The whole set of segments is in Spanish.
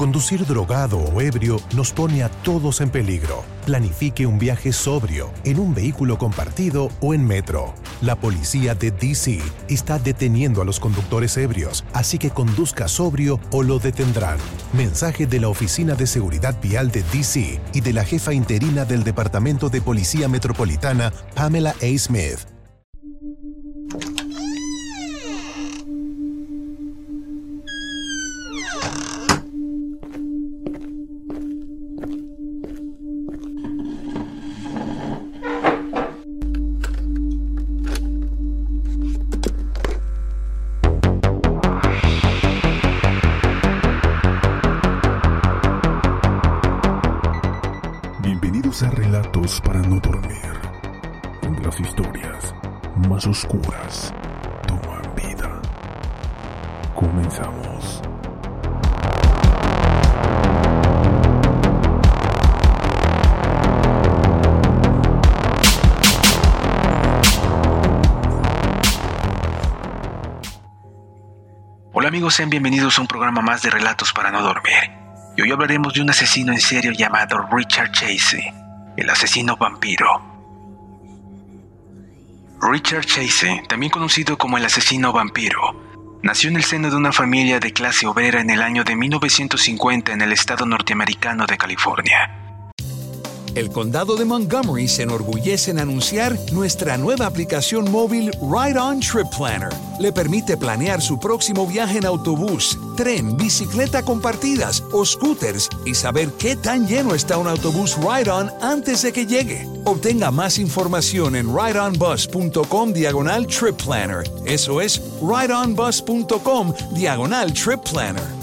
Conducir drogado o ebrio nos pone a todos en peligro. Planifique un viaje sobrio, en un vehículo compartido o en metro. La policía de DC está deteniendo a los conductores ebrios, así que conduzca sobrio o lo detendrán. Mensaje de la Oficina de Seguridad Vial de DC y de la jefa interina del Departamento de Policía Metropolitana, Pamela A. Smith. Relatos para no dormir, donde las historias más oscuras toman vida. Comenzamos. Hola amigos, sean bienvenidos a un programa más de Relatos para no dormir. Y hoy hablaremos de un asesino en serio llamado Richard Chase, el asesino vampiro. Richard Chase, también conocido como el asesino vampiro, nació en el seno de una familia de clase obrera en el año de 1950 en el estado norteamericano de California. El condado de Montgomery se enorgullece en anunciar nuestra nueva aplicación móvil Ride On Trip Planner. Le permite planear su próximo viaje en autobús, tren, bicicleta compartidas o scooters y saber qué tan lleno está un autobús Ride On antes de que llegue. Obtenga más información en rideonbus.com diagonal trip planner. Eso es rideonbus.com diagonal trip planner.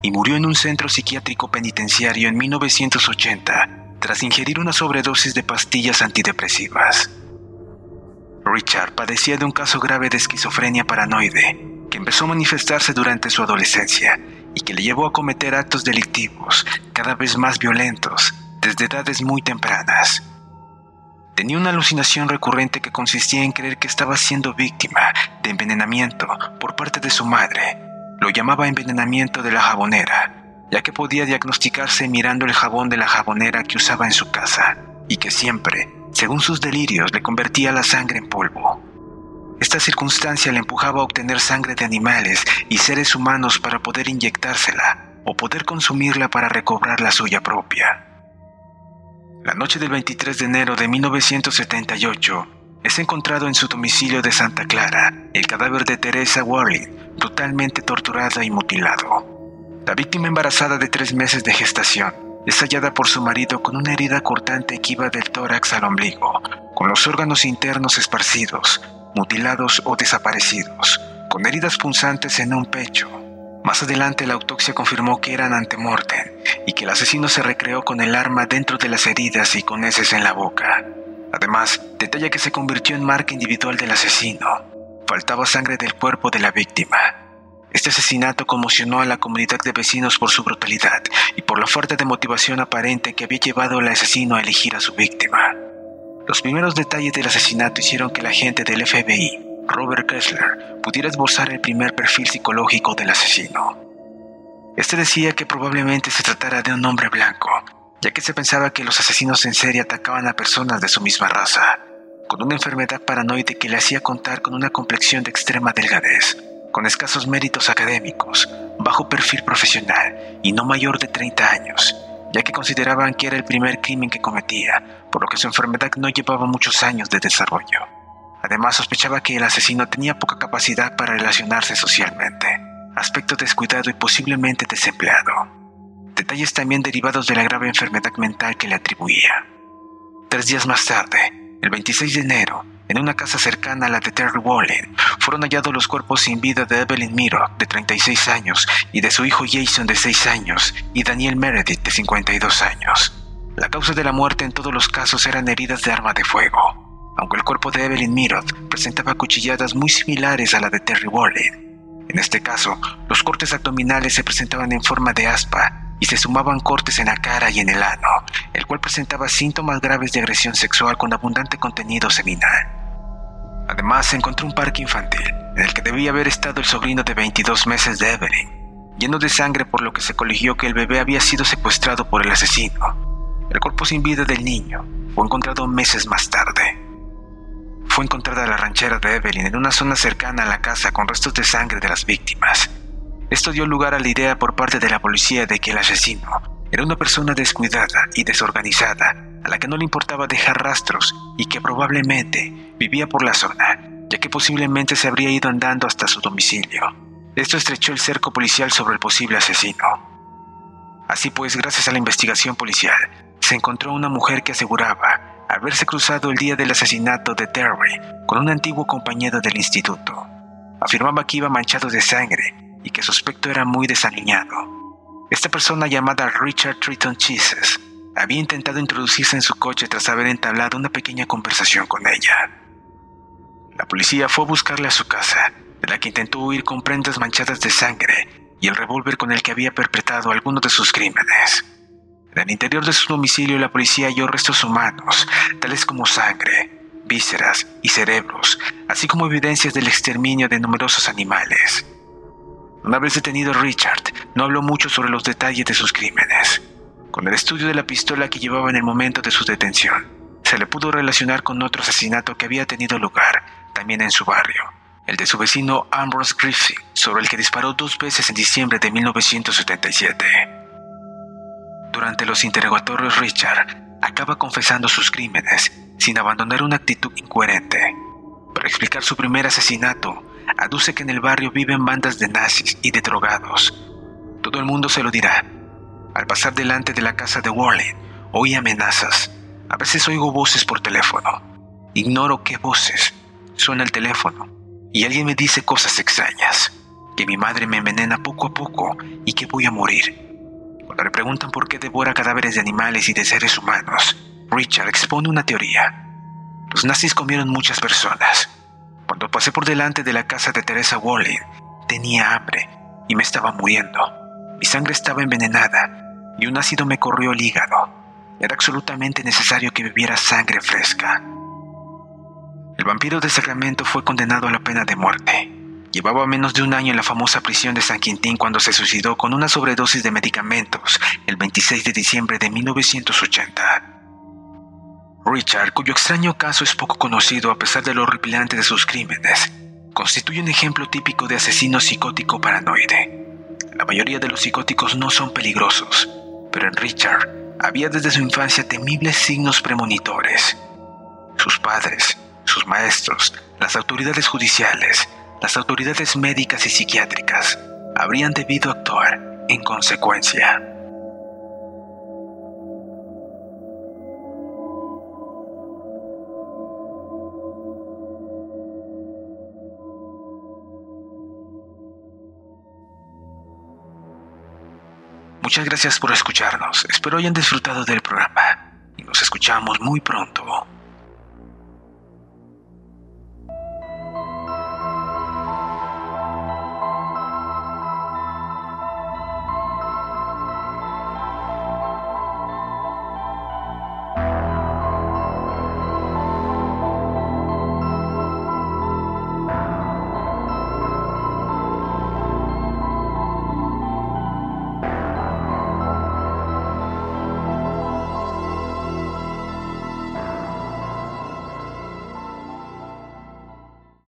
Y murió en un centro psiquiátrico penitenciario en 1980 tras ingerir una sobredosis de pastillas antidepresivas. Richard padecía de un caso grave de esquizofrenia paranoide que empezó a manifestarse durante su adolescencia y que le llevó a cometer actos delictivos cada vez más violentos desde edades muy tempranas. Tenía una alucinación recurrente que consistía en creer que estaba siendo víctima de envenenamiento por parte de su madre lo llamaba envenenamiento de la jabonera, ya que podía diagnosticarse mirando el jabón de la jabonera que usaba en su casa, y que siempre, según sus delirios, le convertía la sangre en polvo. Esta circunstancia le empujaba a obtener sangre de animales y seres humanos para poder inyectársela o poder consumirla para recobrar la suya propia. La noche del 23 de enero de 1978, es encontrado en su domicilio de Santa Clara el cadáver de Teresa Warling, brutalmente torturada y mutilado. La víctima embarazada de tres meses de gestación es hallada por su marido con una herida cortante que iba del tórax al ombligo, con los órganos internos esparcidos, mutilados o desaparecidos, con heridas punzantes en un pecho. Más adelante la autopsia confirmó que eran antemortem y que el asesino se recreó con el arma dentro de las heridas y con heces en la boca. Además, detalla que se convirtió en marca individual del asesino. Faltaba sangre del cuerpo de la víctima. Este asesinato conmocionó a la comunidad de vecinos por su brutalidad y por la falta de motivación aparente que había llevado al asesino a elegir a su víctima. Los primeros detalles del asesinato hicieron que el agente del FBI, Robert Kessler, pudiera esbozar el primer perfil psicológico del asesino. Este decía que probablemente se tratara de un hombre blanco, ya que se pensaba que los asesinos en serie atacaban a personas de su misma raza, con una enfermedad paranoide que le hacía contar con una complexión de extrema delgadez, con escasos méritos académicos, bajo perfil profesional y no mayor de 30 años, ya que consideraban que era el primer crimen que cometía, por lo que su enfermedad no llevaba muchos años de desarrollo. Además, sospechaba que el asesino tenía poca capacidad para relacionarse socialmente, aspecto descuidado y posiblemente desempleado. Detalles también derivados de la grave enfermedad mental que le atribuía. Tres días más tarde, el 26 de enero, en una casa cercana a la de Terry Wallen, fueron hallados los cuerpos sin vida de Evelyn Miro, de 36 años, y de su hijo Jason, de 6 años, y Daniel Meredith, de 52 años. La causa de la muerte en todos los casos eran heridas de arma de fuego, aunque el cuerpo de Evelyn Miro presentaba cuchilladas muy similares a la de Terry Wallen. En este caso, los cortes abdominales se presentaban en forma de aspa y se sumaban cortes en la cara y en el ano, el cual presentaba síntomas graves de agresión sexual con abundante contenido seminal. Además, se encontró un parque infantil, en el que debía haber estado el sobrino de 22 meses de Evelyn, lleno de sangre por lo que se coligió que el bebé había sido secuestrado por el asesino. El cuerpo sin vida del niño fue encontrado meses más tarde. Fue encontrada la ranchera de Evelyn en una zona cercana a la casa con restos de sangre de las víctimas. Esto dio lugar a la idea por parte de la policía de que el asesino era una persona descuidada y desorganizada a la que no le importaba dejar rastros y que probablemente vivía por la zona, ya que posiblemente se habría ido andando hasta su domicilio. Esto estrechó el cerco policial sobre el posible asesino. Así pues, gracias a la investigación policial, se encontró una mujer que aseguraba haberse cruzado el día del asesinato de Terry con un antiguo compañero del instituto. Afirmaba que iba manchado de sangre y que su aspecto era muy desaliñado. Esta persona llamada Richard Triton Cheeses había intentado introducirse en su coche tras haber entablado una pequeña conversación con ella. La policía fue a buscarle a su casa, de la que intentó huir con prendas manchadas de sangre y el revólver con el que había perpetrado algunos de sus crímenes. En el interior de su domicilio la policía halló restos humanos, tales como sangre, vísceras y cerebros, así como evidencias del exterminio de numerosos animales. Vez detenido Richard, no habló mucho sobre los detalles de sus crímenes. Con el estudio de la pistola que llevaba en el momento de su detención, se le pudo relacionar con otro asesinato que había tenido lugar también en su barrio, el de su vecino Ambrose Griffin, sobre el que disparó dos veces en diciembre de 1977. Durante los interrogatorios, Richard acaba confesando sus crímenes sin abandonar una actitud incoherente. Para explicar su primer asesinato, aduce que en el barrio viven bandas de nazis y de drogados. Todo el mundo se lo dirá, al pasar delante de la casa de Warren, oí amenazas. A veces oigo voces por teléfono. Ignoro qué voces. Suena el teléfono y alguien me dice cosas extrañas. Que mi madre me envenena poco a poco y que voy a morir. Cuando le preguntan por qué devora cadáveres de animales y de seres humanos, Richard expone una teoría. Los nazis comieron muchas personas. Cuando pasé por delante de la casa de Teresa Wallen, tenía hambre y me estaba muriendo. Mi sangre estaba envenenada y un ácido me corrió el hígado. Era absolutamente necesario que bebiera sangre fresca. El vampiro de Sacramento fue condenado a la pena de muerte. Llevaba menos de un año en la famosa prisión de San Quintín cuando se suicidó con una sobredosis de medicamentos el 26 de diciembre de 1980. Richard, cuyo extraño caso es poco conocido a pesar de lo horripilante de sus crímenes, constituye un ejemplo típico de asesino psicótico paranoide. La mayoría de los psicóticos no son peligrosos, pero en Richard había desde su infancia temibles signos premonitores. Sus padres, sus maestros, las autoridades judiciales, las autoridades médicas y psiquiátricas habrían debido actuar en consecuencia. Muchas gracias por escucharnos. Espero hayan disfrutado del programa y nos escuchamos muy pronto.